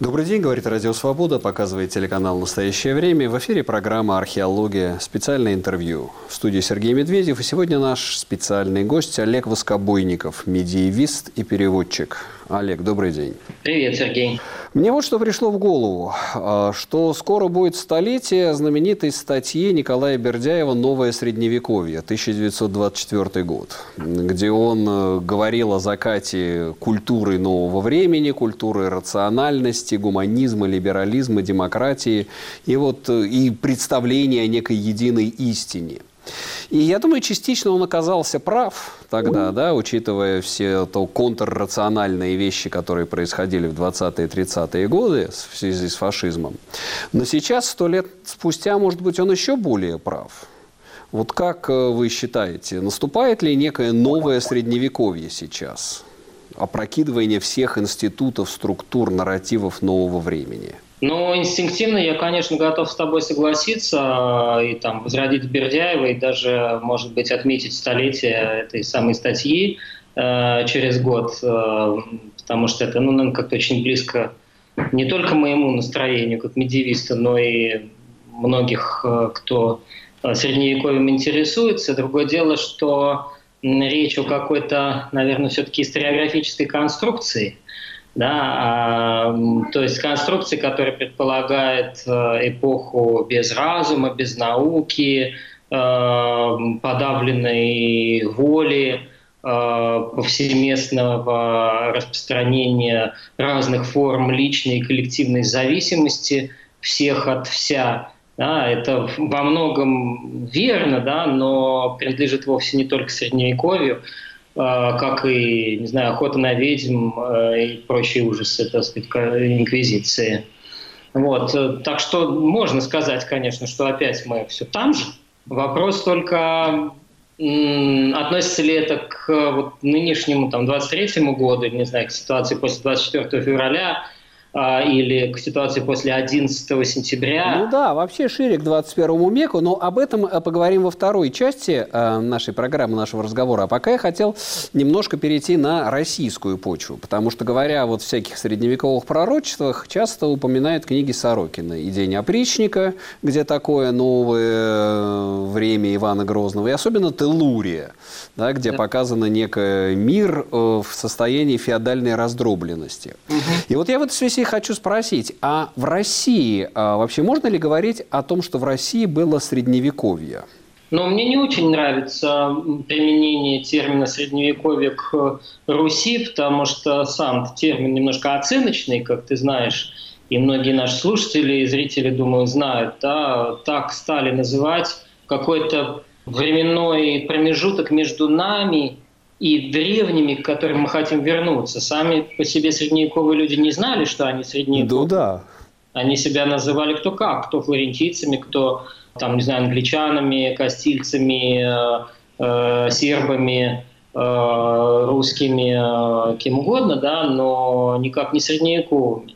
Добрый день, говорит Радио Свобода, показывает телеканал «Настоящее время». В эфире программа «Археология. Специальное интервью». В студии Сергей Медведев. И сегодня наш специальный гость Олег Воскобойников, медиевист и переводчик. Олег, добрый день. Привет, Сергей. Мне вот что пришло в голову, а, что скоро будет столетие знаменитой статьи Николая Бердяева «Новое средневековье», 1924 год, где он э, говорил о закате культуры нового времени, культуры рациональности, гуманизма, либерализма, демократии и, вот, э, и представления о некой единой истине – и я думаю, частично он оказался прав тогда, да, учитывая все то контррациональные вещи, которые происходили в 20-е 30-е годы в связи с фашизмом. Но сейчас, сто лет спустя, может быть, он еще более прав. Вот как э, вы считаете, наступает ли некое новое средневековье сейчас? Опрокидывание всех институтов, структур, нарративов нового времени – ну, инстинктивно я, конечно, готов с тобой согласиться и там возродить Бердяева, и даже, может быть, отметить столетие этой самой статьи э, через год, э, потому что это, ну, как-то очень близко не только моему настроению как медиевиста, но и многих, э, кто э, средневековьем интересуется. Другое дело, что речь о какой-то, наверное, все-таки историографической конструкции – да, то есть конструкции, которая предполагает э, эпоху без разума, без науки, подавленной воли, э, повсеместного распространения разных форм личной и коллективной зависимости всех от вся. Да, это во многом верно, да, но принадлежит вовсе не только Средневековью. А, как и, не знаю, охота на ведьм э, и прочие ужасы, так сказать, инквизиции. Вот. Так что можно сказать, конечно, что опять мы все там же. Вопрос только, относится ли это к вот, нынешнему там, 23 году, не знаю, к ситуации после 24 февраля, или к ситуации после 11 сентября. Ну да, вообще шире к 21 веку, но об этом э, поговорим во второй части э, нашей программы, нашего разговора. А пока я хотел немножко перейти на российскую почву, потому что, говоря о вот всяких средневековых пророчествах, часто упоминают книги Сорокина. «И день опричника», где такое новое э, время Ивана Грозного, и особенно «Телурия», да, где да. показано некий мир в состоянии феодальной раздробленности. Угу. И вот я в этой связи связи хочу спросить, а в России а, вообще можно ли говорить о том, что в России было средневековье? Но мне не очень нравится применение термина «средневековье» к Руси, потому что сам термин немножко оценочный, как ты знаешь, и многие наши слушатели и зрители, думаю, знают. Да, так стали называть какой-то временной промежуток между нами и древними, к которым мы хотим вернуться. Сами по себе средневековые люди не знали, что они средневековые. Ну да. Они себя называли кто как, кто флорентийцами, кто, там, не знаю, англичанами, кастильцами, э, э, сербами, э, русскими, э, кем угодно, да, но никак не средневековыми.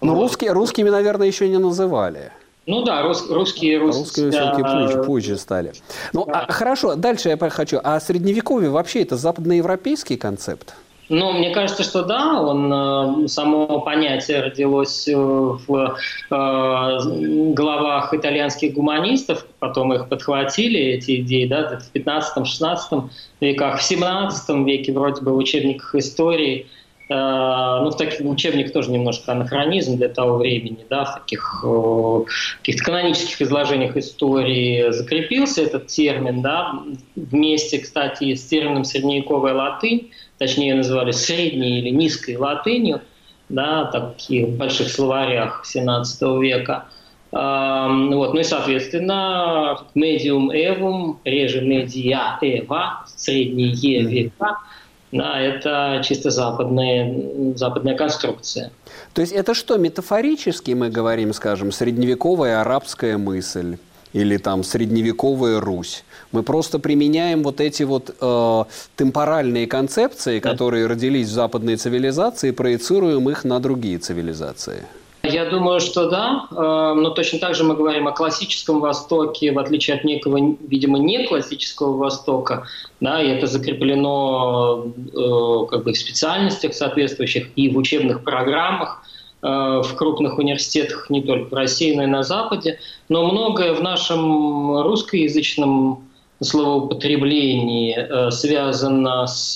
Но вот. русские, русскими, наверное, еще не называли. Ну да, рус, русские... Рус... Русские все-таки позже, позже стали. Ну, да. а, хорошо, дальше я хочу. А средневековье вообще это западноевропейский концепт? Ну, мне кажется, что да, он, э, само понятие родилось э, в э, головах итальянских гуманистов, потом их подхватили, эти идеи, да, в 15-16 веках, в 17 веке вроде бы в учебниках истории – Э, ну, в таких учебниках тоже немножко анахронизм для того времени, да, в таких э, каких-то канонических изложениях истории закрепился этот термин, да, вместе, кстати, с термином средневековая латынь, точнее ее называли средней или низкой латынью, да, таких больших словарях XVII века. Эм, вот, ну и, соответственно, medium evum, реже media eva, средние века – да, это чисто западная, западная конструкция. То есть это что, метафорически мы говорим, скажем, средневековая арабская мысль? или там средневековая Русь. Мы просто применяем вот эти вот э, темпоральные концепции, да. которые родились в западной цивилизации, и проецируем их на другие цивилизации. Я думаю, что да, э, но точно так же мы говорим о классическом Востоке, в отличие от некого, видимо, не классического Востока, да, и это закреплено э, как бы в специальностях соответствующих и в учебных программах. в крупных университетах не только в России, но и на Западе, но многое в нашем русскоязычном словоупотреблении связано с,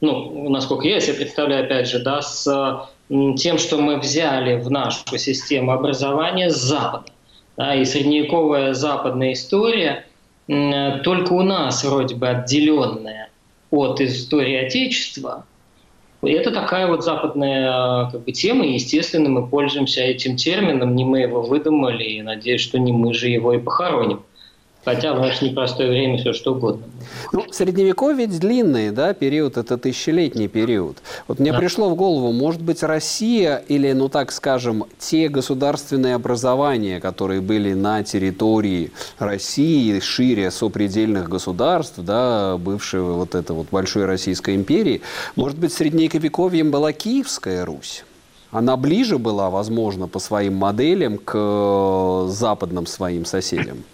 ну, насколько я себе представляю, опять же, да, с тем, что мы взяли в нашу систему образования с Запада. Да, и средневековая западная история только у нас вроде бы отделенная от истории Отечества. Это такая вот западная как бы, тема, и, естественно, мы пользуемся этим термином, не мы его выдумали, и надеюсь, что не мы же его и похороним. Хотя в наше непростое время все что угодно. Ну, средневековье ведь длинный да, период, это тысячелетний период. Вот мне да. пришло в голову, может быть, Россия или, ну так скажем, те государственные образования, которые были на территории России, шире сопредельных государств, да, бывшей вот этой вот большой Российской империи, может быть, средневековьем была Киевская Русь? Она ближе была, возможно, по своим моделям к э, западным своим соседям?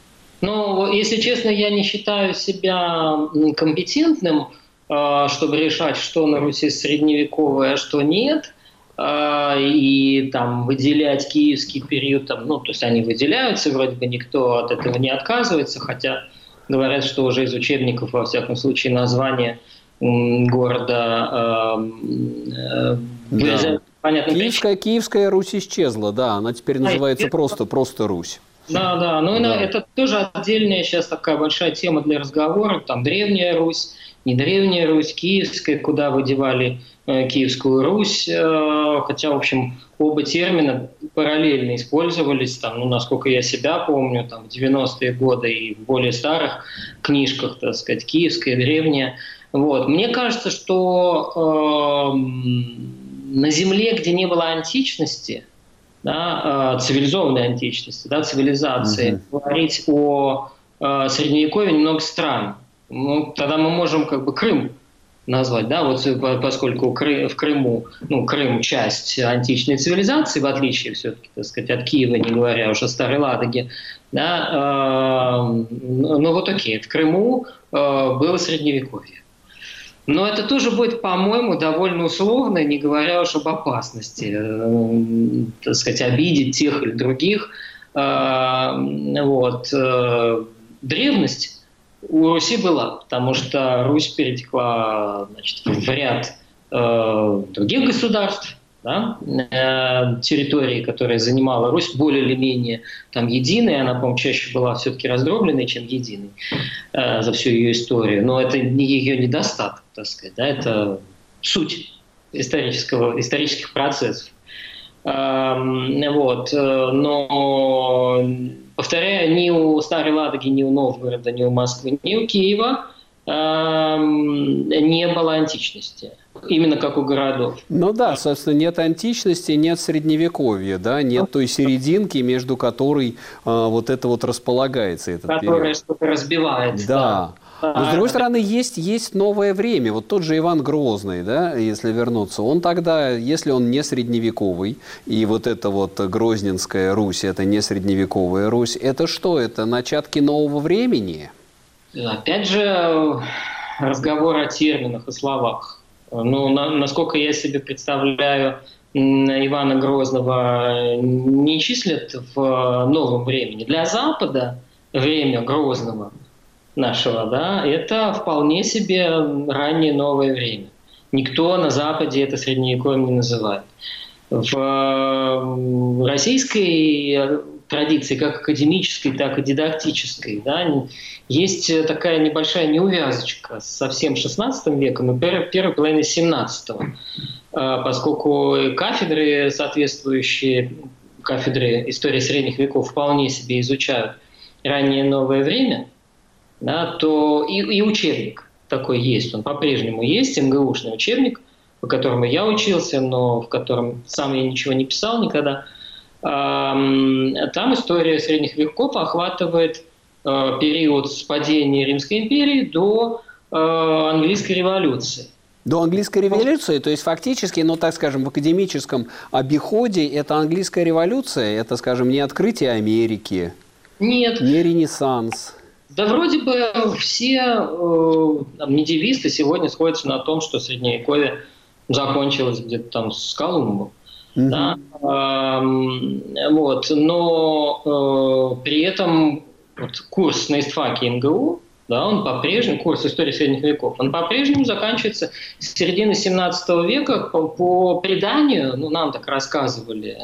Но, если честно, я не считаю себя компетентным, а, чтобы решать, что на Руси средневековое, а что нет а, и там выделять киевский период, там, ну, то есть они выделяются, вроде бы никто от этого не отказывается, хотя говорят, что уже из учебников, во всяком случае, название города э, да. понятно. Киевская, Киевская Русь исчезла, да, она теперь называется а, просто, просто Русь. Да, да, ну да. это тоже отдельная сейчас такая большая тема для разговора. Там Древняя Русь, не Древняя Русь, Киевская, куда выдевали э, Киевскую Русь, э, хотя, в общем, оба термина параллельно использовались, там, ну, насколько я себя помню, там, в 90-е годы и в более старых книжках, так сказать, Киевская, Древняя. Вот. Мне кажется, что э, на земле, где не было античности, да, э, цивилизованной античности, да, цивилизации, угу. говорить о э, средневековье немного странно. Ну, тогда мы можем как бы Крым назвать, да, вот поскольку в Крыму, ну, Крым часть античной цивилизации, в отличие все-таки, так сказать, от Киева, не говоря уже о Старой Ладоге, да, э, ну вот окей, в Крыму э, было Средневековье. Но это тоже будет, по-моему, довольно условно, не говоря уж об опасности, э, так сказать, обидеть тех или других. Э, вот. Э, древность у Руси была, потому что Русь перетекла значит, в ряд э, других государств, да, э, территории, которые занимала Русь, более или менее там единой, она, по-моему, чаще была все-таки раздробленной, чем единой э, за всю ее историю, но это не ее недостаток, так сказать, да, это суть исторического, исторических процессов. Э, вот, но, повторяю, ни у Старой Ладоги, ни у Новгорода, ни у Москвы, ни у Киева не было античности именно как у городов. Ну да, собственно, нет античности, нет средневековья, да, нет той серединки, между которой э, вот это вот располагается. Этот Которая что-то разбивается. Да. да. Но, с другой стороны, есть, есть новое время. Вот тот же Иван Грозный, да, если вернуться, он тогда, если он не средневековый, и вот это вот Грозненская Русь, это не средневековая Русь, это что? Это начатки нового времени? Опять же, разговор о терминах и словах. Ну, на, насколько я себе представляю, Ивана Грозного не числят в новом времени. Для Запада время Грозного нашего, да, это вполне себе раннее новое время. Никто на Западе это средневековьем не называет. В российской традиции, как академической, так и дидактической, да, есть такая небольшая неувязочка со всем XVI веком и первой половиной XVII, а, поскольку кафедры, соответствующие кафедры истории средних веков, вполне себе изучают раннее новое время, да, то и, и учебник такой есть, он по-прежнему есть, МГУшный учебник, по которому я учился, но в котором сам я ничего не писал никогда – там история средних веков охватывает э, период с падения Римской империи до э, английской революции. До английской революции, то есть фактически, ну так скажем, в академическом обиходе это английская революция, это, скажем, не открытие Америки, нет, не Ренессанс. Да вроде бы все э, медиевисты сегодня сходятся на том, что Средневековье закончилось где-то там с Колумбом. Да? Вот. Но э, при этом вот, курс на истфаке МГУ да, он по-прежнему, курс истории средних веков, он по-прежнему заканчивается с середины 17 века по, по преданию, ну, нам так рассказывали,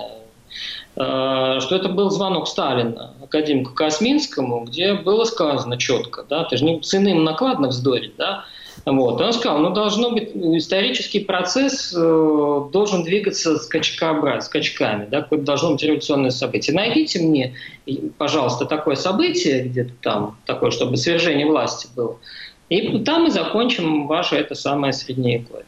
э, что это был звонок Сталина, академику Косминскому, где было сказано четко, да, ты же не с иным накладно вздорить, да, вот. он сказал, ну, должно быть, исторический процесс э, должен двигаться скачкообразно, скачками, да, какое-то должно быть революционное событие. Найдите мне, пожалуйста, такое событие где-то там, такое, чтобы свержение власти было, и там мы закончим ваше это самое средневековье.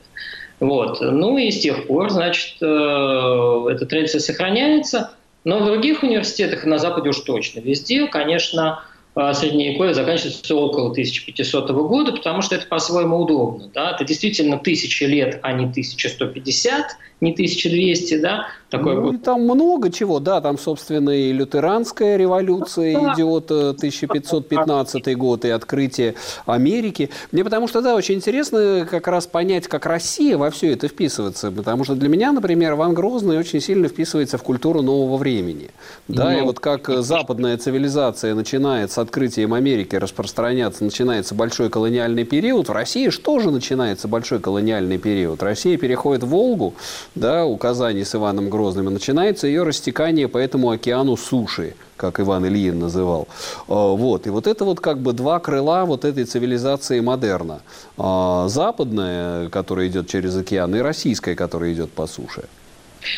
Вот. Ну и с тех пор, значит, э, эта традиция сохраняется, но в других университетах, на Западе уж точно, везде, конечно, а средневековье заканчивается около 1500 года, потому что это по-своему удобно. Да? Это действительно тысячи лет, а не 1150, не 1200, да? Такой ну, и там много чего, да, там, собственно, и лютеранская революция да. идет, 1515 э, год, и открытие Америки. Мне потому что, да, очень интересно как раз понять, как Россия во все это вписывается, потому что для меня, например, Ван Грозный очень сильно вписывается в культуру нового времени, да, ну, и вот как западная цивилизация начинает с открытием Америки распространяться, начинается большой колониальный период, в России что же начинается большой колониальный период? Россия переходит в Волгу, да, указаний с Иваном Грозным, и начинается ее растекание по этому океану суши, как Иван Ильин называл. А, вот. И вот это вот как бы два крыла вот этой цивилизации модерна. А, западная, которая идет через океан, и российская, которая идет по суше.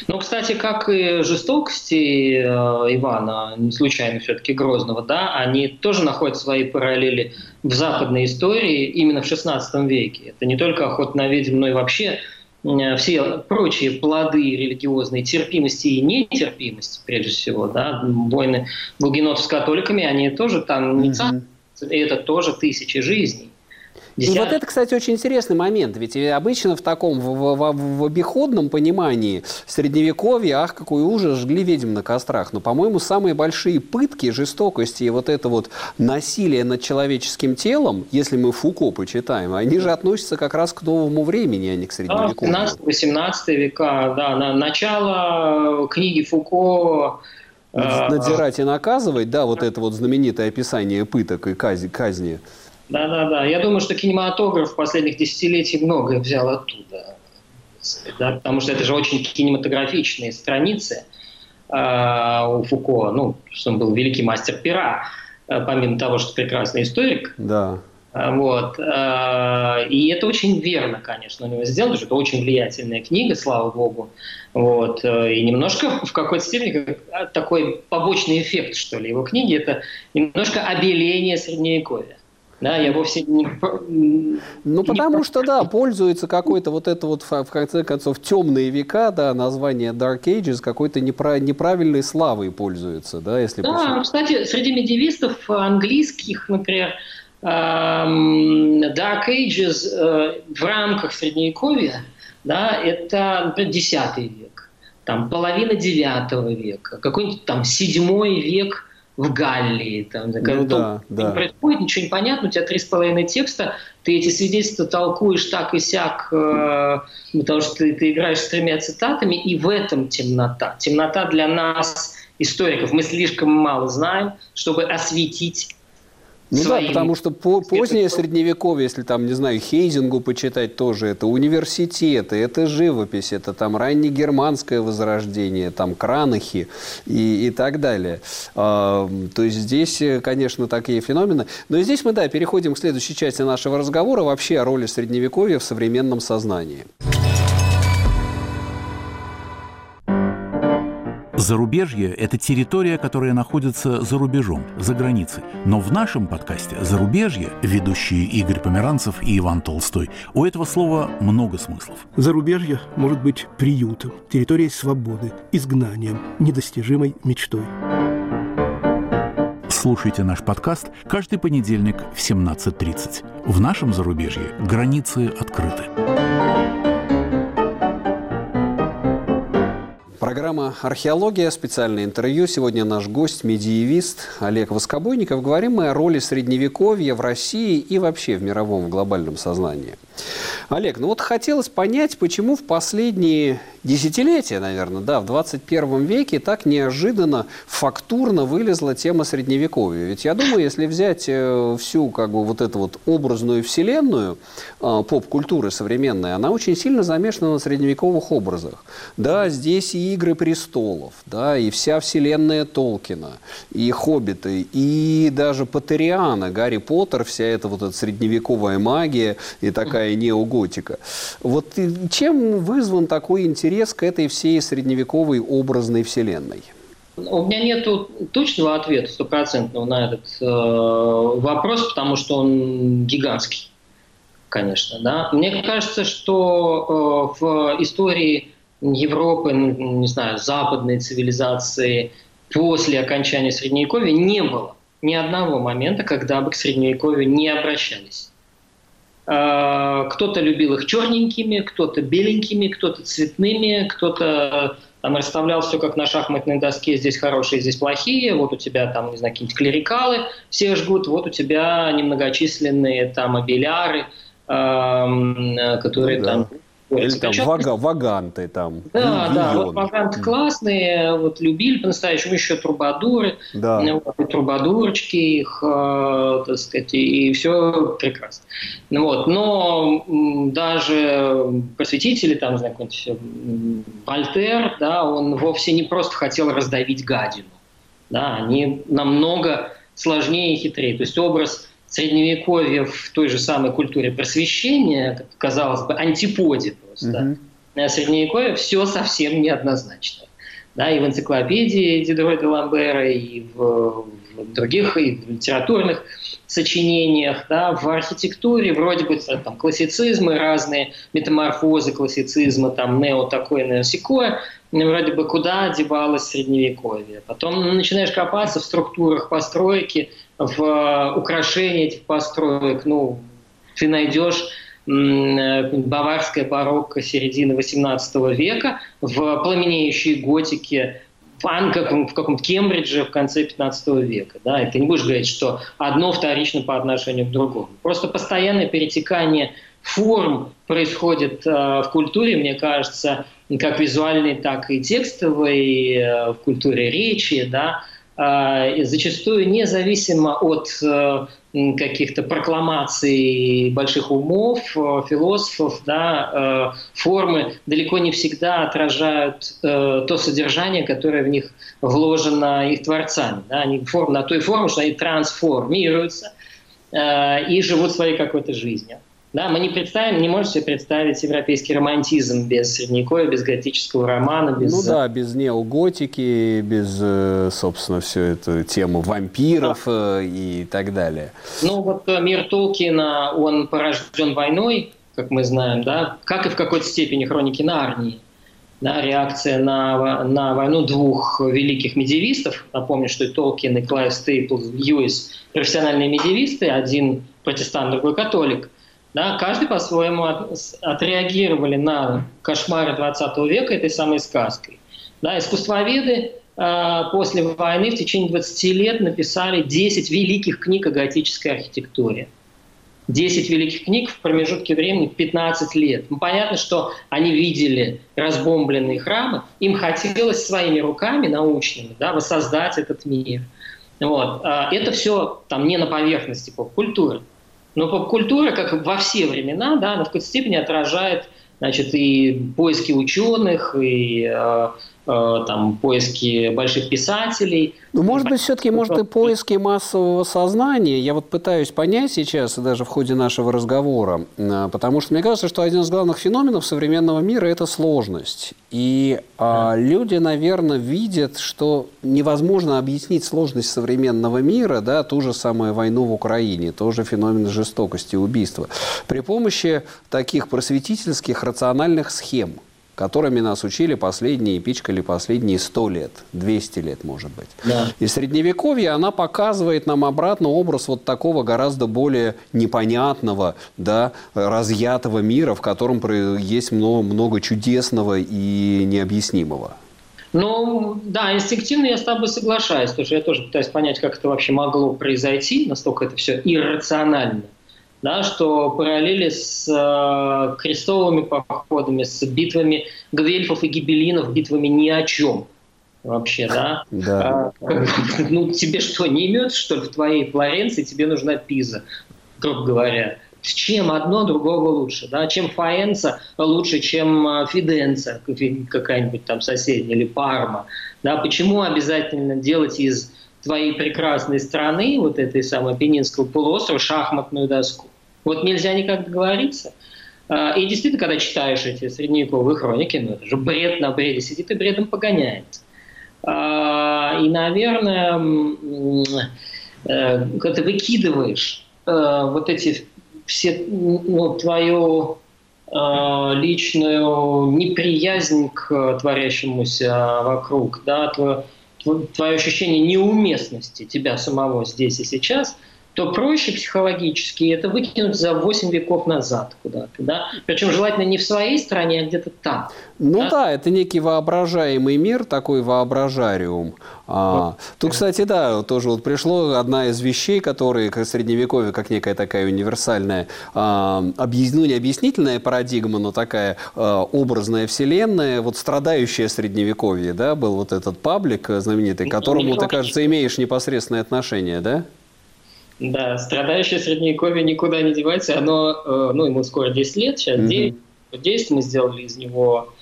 Ну, кстати, как и жестокости э, Ивана, не случайно все-таки Грозного, да, они тоже находят свои параллели в западной истории именно в XVI веке. Это не только охота на ведьм, но и вообще Э, все прочие плоды религиозной терпимости и нетерпимости, прежде всего, да, войны гугенотов с католиками, они тоже там не mm-hmm. и это тоже тысячи жизней. Десят... И вот это, кстати, очень интересный момент. Ведь обычно в таком, в, в, в обиходном понимании средневековья, ах, какой ужас, жгли ведьм на кострах. Но, по-моему, самые большие пытки, жестокости и вот это вот насилие над человеческим телом, если мы Фуко почитаем, они же относятся как раз к новому времени, а не к средневековью. Да, 17-18 века, да, на начало книги Фуко э, Надзирать и наказывать, да, вот это вот знаменитое описание пыток и казни. казни да, да, да. Я думаю, что кинематограф последних десятилетий многое взял оттуда. Да, потому что это же очень кинематографичные страницы э, у Фуко. Ну, что он был великий мастер пера, э, помимо того, что прекрасный историк. Да. Э, вот. И это очень верно, конечно, у него сделано, что это очень влиятельная книга, слава богу. Вот. И немножко в какой-то степени такой побочный эффект, что ли, его книги, это немножко обеление Средневековья. Да, я вовсе не... Ну, потому что, да, пользуется какой-то вот это вот, в конце концов, темные века, да, название Dark Ages какой-то неправ... неправильной славой пользуется, да, если... Да, почему. кстати, среди медиевистов английских, например, эм, Dark Ages э, в рамках Средневековья, да, это, например, X век, там, половина IX века, какой-нибудь там седьмой век – в Галлии. Там, ну, да, да. происходит, ничего не понятно, у тебя три с половиной текста, ты эти свидетельства толкуешь так и сяк, э, потому что ты, ты играешь с тремя цитатами, и в этом темнота. Темнота для нас, историков, мы слишком мало знаем, чтобы осветить ну своим... да, потому что по позднее средневековье, если там, не знаю, Хейзингу почитать тоже, это университеты, это живопись, это там раннегерманское возрождение, там Кранахи и, и так далее. А, то есть здесь, конечно, такие феномены. Но здесь мы, да, переходим к следующей части нашего разговора вообще о роли средневековья в современном сознании. Зарубежье – это территория, которая находится за рубежом, за границей. Но в нашем подкасте «Зарубежье» ведущие Игорь Померанцев и Иван Толстой, у этого слова много смыслов. Зарубежье может быть приютом, территорией свободы, изгнанием, недостижимой мечтой. Слушайте наш подкаст каждый понедельник в 17.30. В нашем зарубежье границы открыты. Программа «Археология», специальное интервью. Сегодня наш гость, медиевист Олег Воскобойников. Говорим мы о роли Средневековья в России и вообще в мировом в глобальном сознании – Олег, ну вот хотелось понять, почему в последние десятилетия, наверное, да, в 21 веке так неожиданно, фактурно вылезла тема Средневековья. Ведь я думаю, если взять э, всю как бы вот эту вот образную вселенную э, поп-культуры современной, она очень сильно замешана на средневековых образах. Да, здесь и «Игры престолов», да, и вся вселенная Толкина, и «Хоббиты», и даже Патериана, Гарри Поттер, вся эта вот эта средневековая магия и такая неоготика. Вот чем вызван такой интерес к этой всей средневековой образной вселенной? У меня нет точного ответа стопроцентного на этот э, вопрос, потому что он гигантский, конечно. Да? Мне кажется, что э, в истории Европы, не знаю, западной цивилизации после окончания Средневековья не было ни одного момента, когда бы к Средневековью не обращались. А, кто-то любил их черненькими, кто-то беленькими, кто-то цветными, кто-то там расставлял все как на шахматной доске, здесь хорошие, здесь плохие, вот у тебя там, не знаю, какие-нибудь клерикалы все жгут, вот у тебя немногочисленные там абеляры, которые ну, да. там или там вага, ваганты там. Да, да, вот ваганты классные, вот любили по-настоящему еще трубадуры, да. Ну, вот, и трубадурочки их, э, так сказать, и, все прекрасно. Ну, вот, но даже просветители, там, знаю, какой-нибудь Вольтер, да, он вовсе не просто хотел раздавить гадину, да, они намного сложнее и хитрее. То есть образ средневековье в той же самой культуре просвещения, казалось бы, антиподе просто, mm-hmm. средневековье все совсем неоднозначно. Да, и в энциклопедии Дидро де Ламбера, и в, в других, и в литературных сочинениях, да, в архитектуре вроде бы там классицизмы разные, метаморфозы классицизма, там нео такое, нео сякое, вроде бы куда одевалось средневековье. Потом начинаешь копаться в структурах постройки, в э, украшении этих построек, ну, ты найдешь э, баварская барокко середины XVIII века в пламенеющей готике в, в каком-то Кембридже в конце 15 века. Да? И ты не будешь говорить, что одно вторично по отношению к другому. Просто постоянное перетекание форм происходит э, в культуре, мне кажется, как визуальной, так и текстовой, э, в культуре речи, да, э, зачастую независимо от э, каких-то прокламаций больших умов, э, философов, да, э, формы далеко не всегда отражают то содержание, которое в них вложено их творцами. Да, они форм, на той форме, что они трансформируются и живут своей какой-то жизнью. Да, мы не представим, не можем себе представить европейский романтизм без средневековья, без готического романа, без... Ну да, без неоготики, без, э, собственно, все это тему вампиров да. Э, и так далее. Ну вот э, мир Толкина, он порожден войной, как мы знаем, да, как и в какой-то степени хроники Нарнии. Да, реакция на, на войну двух великих медиевистов. Напомню, что и Толкин, и Клайв Стейпл Льюис – профессиональные медиевисты, один протестант, другой католик – да, каждый по-своему от, отреагировали на кошмары 20 века этой самой сказкой. Да, искусствоведы э, после войны в течение 20 лет написали 10 великих книг о готической архитектуре. 10 великих книг в промежутке времени 15 лет. Ну, понятно, что они видели разбомбленные храмы, им хотелось своими руками научными да, воссоздать этот мир. Вот. А это все там не на поверхности поп-культуры. Но поп-культура, как во все времена, да, она в какой-то степени отражает значит, и поиски ученых, и э, там, поиски больших писателей. Ну, может быть, все-таки, может, и поиски массового сознания. Я вот пытаюсь понять сейчас, даже в ходе нашего разговора, э, потому что мне кажется, что один из главных феноменов современного мира – это сложность. И а, люди, наверное, видят, что невозможно объяснить сложность современного мира, да, ту же самую войну в Украине, тоже феномен жестокости, убийства, при помощи таких просветительских рациональных схем – которыми нас учили последние, пичкали последние 100 лет, 200 лет, может быть. Да. И Средневековье, она показывает нам обратно образ вот такого гораздо более непонятного, да, разъятого мира, в котором есть много, много чудесного и необъяснимого. Ну, да, инстинктивно я с тобой соглашаюсь, потому что я тоже пытаюсь понять, как это вообще могло произойти, настолько это все иррационально. Да, что параллели с э, крестовыми походами, с битвами гвельфов и гибелинов, битвами ни о чем вообще, да? Да. А, ну, тебе что, не имется, что ли, в твоей Флоренции тебе нужна Пиза, грубо говоря? С чем одно другого лучше, да? Чем Фаенца лучше, чем а, Фиденца, какая-нибудь там соседняя, или Парма, да? Почему обязательно делать из твоей прекрасной страны, вот этой самой Пенинского полуострова, шахматную доску? Вот нельзя никак договориться. А, и действительно, когда читаешь эти средневековые хроники, ну это же бред на бреде сидит и бредом погоняет. А, и, наверное, э, когда ты выкидываешь э, вот эти все, ну, твою э, личную неприязнь к творящемуся вокруг, да, твое, твое ощущение неуместности тебя самого здесь и сейчас – то проще психологически это выкинуть за 8 веков назад куда-то. Да? Причем желательно не в своей стране, а где-то там. Ну да? да, это некий воображаемый мир, такой воображариум. А, тут, кстати, да, тоже вот пришло одна из вещей, которые к средневековью, как некая такая универсальная, а, объяс... ну не объяснительная парадигма, но такая а, образная вселенная, вот страдающая средневековье, да, был вот этот паблик знаменитый, к ну, которому ты, кажется, имеешь непосредственное отношение, да? Да, страдающее средневековье никуда не девается. Оно, э, ну, ему скоро 10 лет, сейчас mm-hmm. 9. 10 мы сделали из него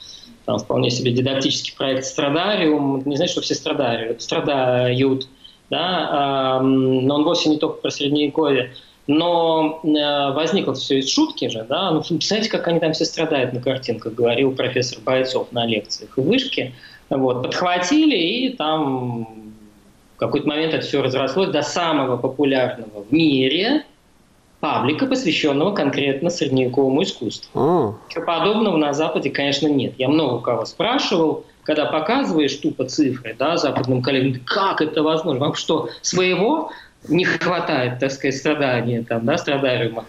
там, вполне себе дидактический проект «Страдариум». Не значит, что все страдают, страдают да, но он вовсе не только про средневековье. Но э, возникло все из шутки же, да, ну, представляете, как они там все страдают на картинках, говорил профессор Бойцов на лекциях в Вышке. Вот, подхватили и там в какой-то момент это все разрослось до самого популярного в мире паблика, посвященного конкретно средневековому искусству. Ничего подобного на Западе, конечно, нет. Я много кого спрашивал, когда показываешь тупо цифры да, западным коллегам, как это возможно? Вам что, своего не хватает, так сказать, страдания, там, да, страдариума?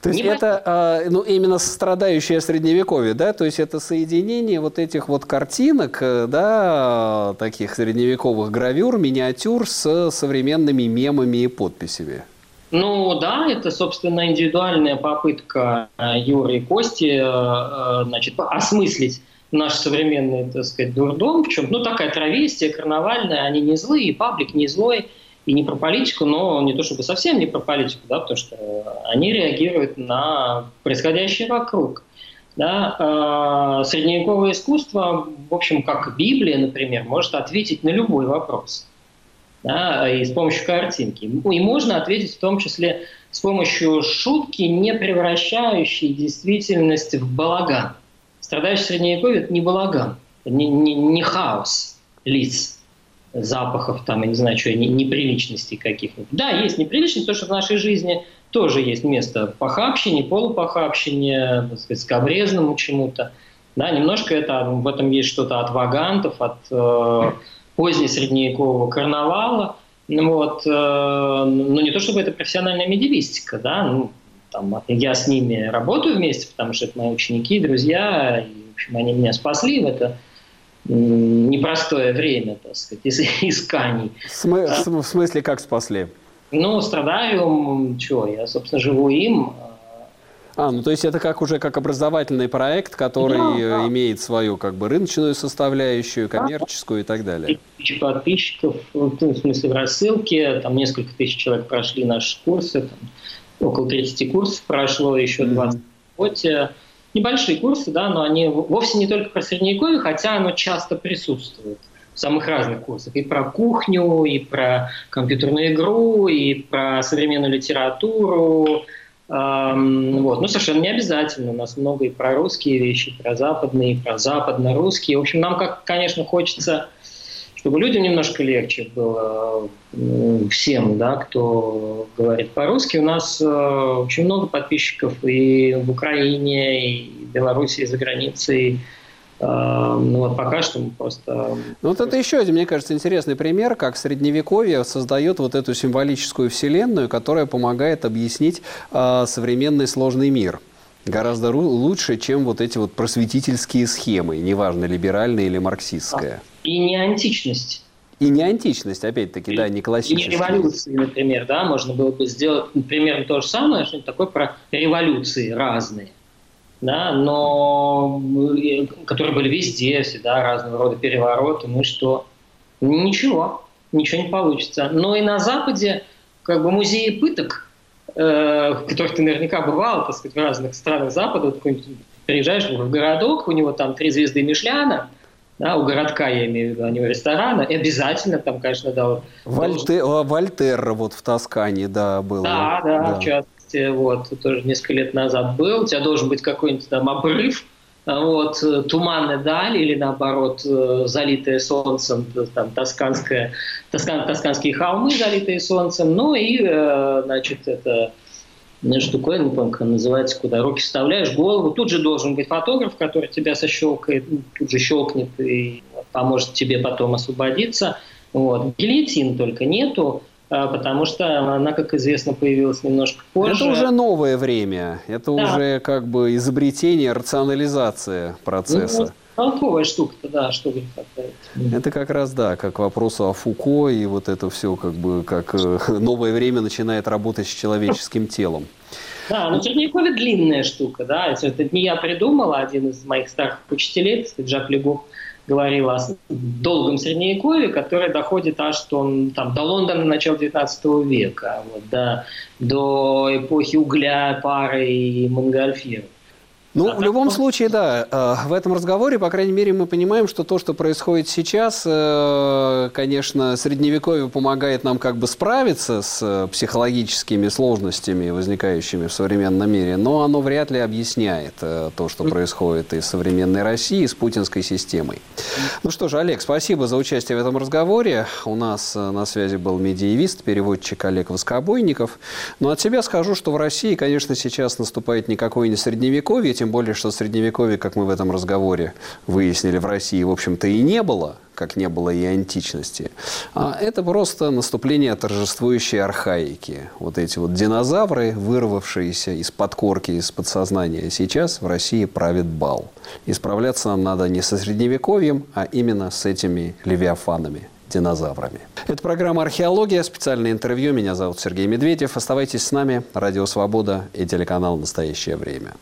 То есть не это а, ну, именно страдающее средневековье, да? То есть это соединение вот этих вот картинок, э, да, таких средневековых гравюр, миниатюр с современными мемами и подписями. Ну да, это, собственно, индивидуальная попытка э, Юры и Кости э, значит, осмыслить наш современный, так сказать, дурдом, в чем, ну, такая травестия карнавальная, они не злые, паблик не злой, и не про политику, но не то чтобы совсем не про политику, да, потому что они реагируют на происходящее вокруг. Да, э, средневековое искусство, в общем, как Библия, например, может ответить на любой вопрос. Да, и с помощью картинки. И можно ответить в том числе с помощью шутки, не превращающей действительность в балаган. Страдающий средневековье – это не балаган, не, не, не хаос лиц, запахов, там, я не знаю, что, неприличностей каких-нибудь. Да, есть неприличность, то, что в нашей жизни тоже есть место похабщине, полупохабщине, так сказать, скобрезному чему-то. Да, немножко это, в этом есть что-то от вагантов, от э, позднесредневекового карнавала. Ну, вот, э, ну, не то чтобы это профессиональная медиевистика, да, ну, там, я с ними работаю вместе, потому что это мои ученики, друзья, и, в общем, они меня спасли в это непростое время, так сказать, исканий. Смы- да? В смысле, как спасли? Ну, страдаю, что, я, собственно, живу им. А, ну то есть это как уже как образовательный проект, который да, да. имеет свою как бы рыночную составляющую, коммерческую да. и так далее. Тысячи подписчиков, ну, в смысле в рассылке, там несколько тысяч человек прошли наши курсы, там, около 30 курсов прошло, еще 20 mm-hmm небольшие курсы, да, но они вовсе не только про средневековье, хотя оно часто присутствует в самых разных курсах. И про кухню, и про компьютерную игру, и про современную литературу. Эм, вот. Ну, совершенно не обязательно. У нас много и про русские вещи, и про западные, и про западно-русские. В общем, нам, как, конечно, хочется чтобы людям немножко легче было, всем, да, кто говорит по-русски. У нас э, очень много подписчиков и в Украине, и в Беларуси, и за границей. Э, ну вот пока что мы просто... Ну вот это еще один, мне кажется, интересный пример, как Средневековье создает вот эту символическую вселенную, которая помогает объяснить э, современный сложный мир гораздо лучше, чем вот эти вот просветительские схемы, неважно, либеральные или марксистская. И не античность. И не античность, опять-таки, да, не классическая. И не революции, например, да, можно было бы сделать примерно то же самое, что-нибудь такое про революции разные, да, но которые были везде, всегда разного рода перевороты, ну и что? Ничего, ничего не получится. Но и на Западе как бы музеи пыток, э, в которых ты наверняка бывал, так сказать, в разных странах Запада, вот приезжаешь в городок, у него там три звезды Мишляна, да, у городка, я имею в виду, а не у ресторана, и обязательно там, конечно, да. Вольте... Должен... Вольтерра вот в Тоскане, да, был. Да, да, да, в частности, вот, тоже несколько лет назад был. У тебя должен быть какой-нибудь там обрыв, вот, туманная даль или, наоборот, э, залитая солнцем, там, тосканская, тоскан, тосканские холмы, залитые солнцем, ну и, э, значит, это штуковина, не помню, как она называется, куда руки вставляешь, голову. Тут же должен быть фотограф, который тебя сощелкает, тут же щелкнет и поможет тебе потом освободиться. Вот. Гильотин только нету, а, потому что она, как известно, появилась немножко позже. Это уже новое время, это да. уже как бы изобретение, рационализация процесса. Ну, толковая штука-то, да, что говорит Это как раз, да, как к вопросу о Фуко, и вот это все как бы, как э, новое время начинает работать с человеческим телом. Да, но Средневековье длинная штука, да, это не я придумал, а один из моих старых учителей, так сказать, Жак Легов, говорил о долгом Средневековье, которое доходит аж что, там, до Лондона начала XIX века, вот, до, до эпохи угля, пары и Монгольфьера. Ну, в любом случае, да, э, в этом разговоре, по крайней мере, мы понимаем, что то, что происходит сейчас, э, конечно, средневековье помогает нам как бы справиться с э, психологическими сложностями, возникающими в современном мире, но оно вряд ли объясняет то, что происходит и с современной Россией, и с путинской системой. Ну что же, Олег, спасибо за участие в этом разговоре. У нас на связи был медиевист, переводчик Олег Воскобойников. Но от себя скажу, что в России, конечно, сейчас наступает никакое не средневековье, тем более, что средневековья, как мы в этом разговоре выяснили, в России, в общем-то, и не было, как не было и античности. А это просто наступление торжествующей архаики. Вот эти вот динозавры, вырвавшиеся из подкорки, из подсознания, сейчас в России правит бал. Исправляться нам надо не со средневековьем, а именно с этими левиафанами, динозаврами. Это программа «Археология», специальное интервью. Меня зовут Сергей Медведев. Оставайтесь с нами. Радио «Свобода» и телеканал «Настоящее время».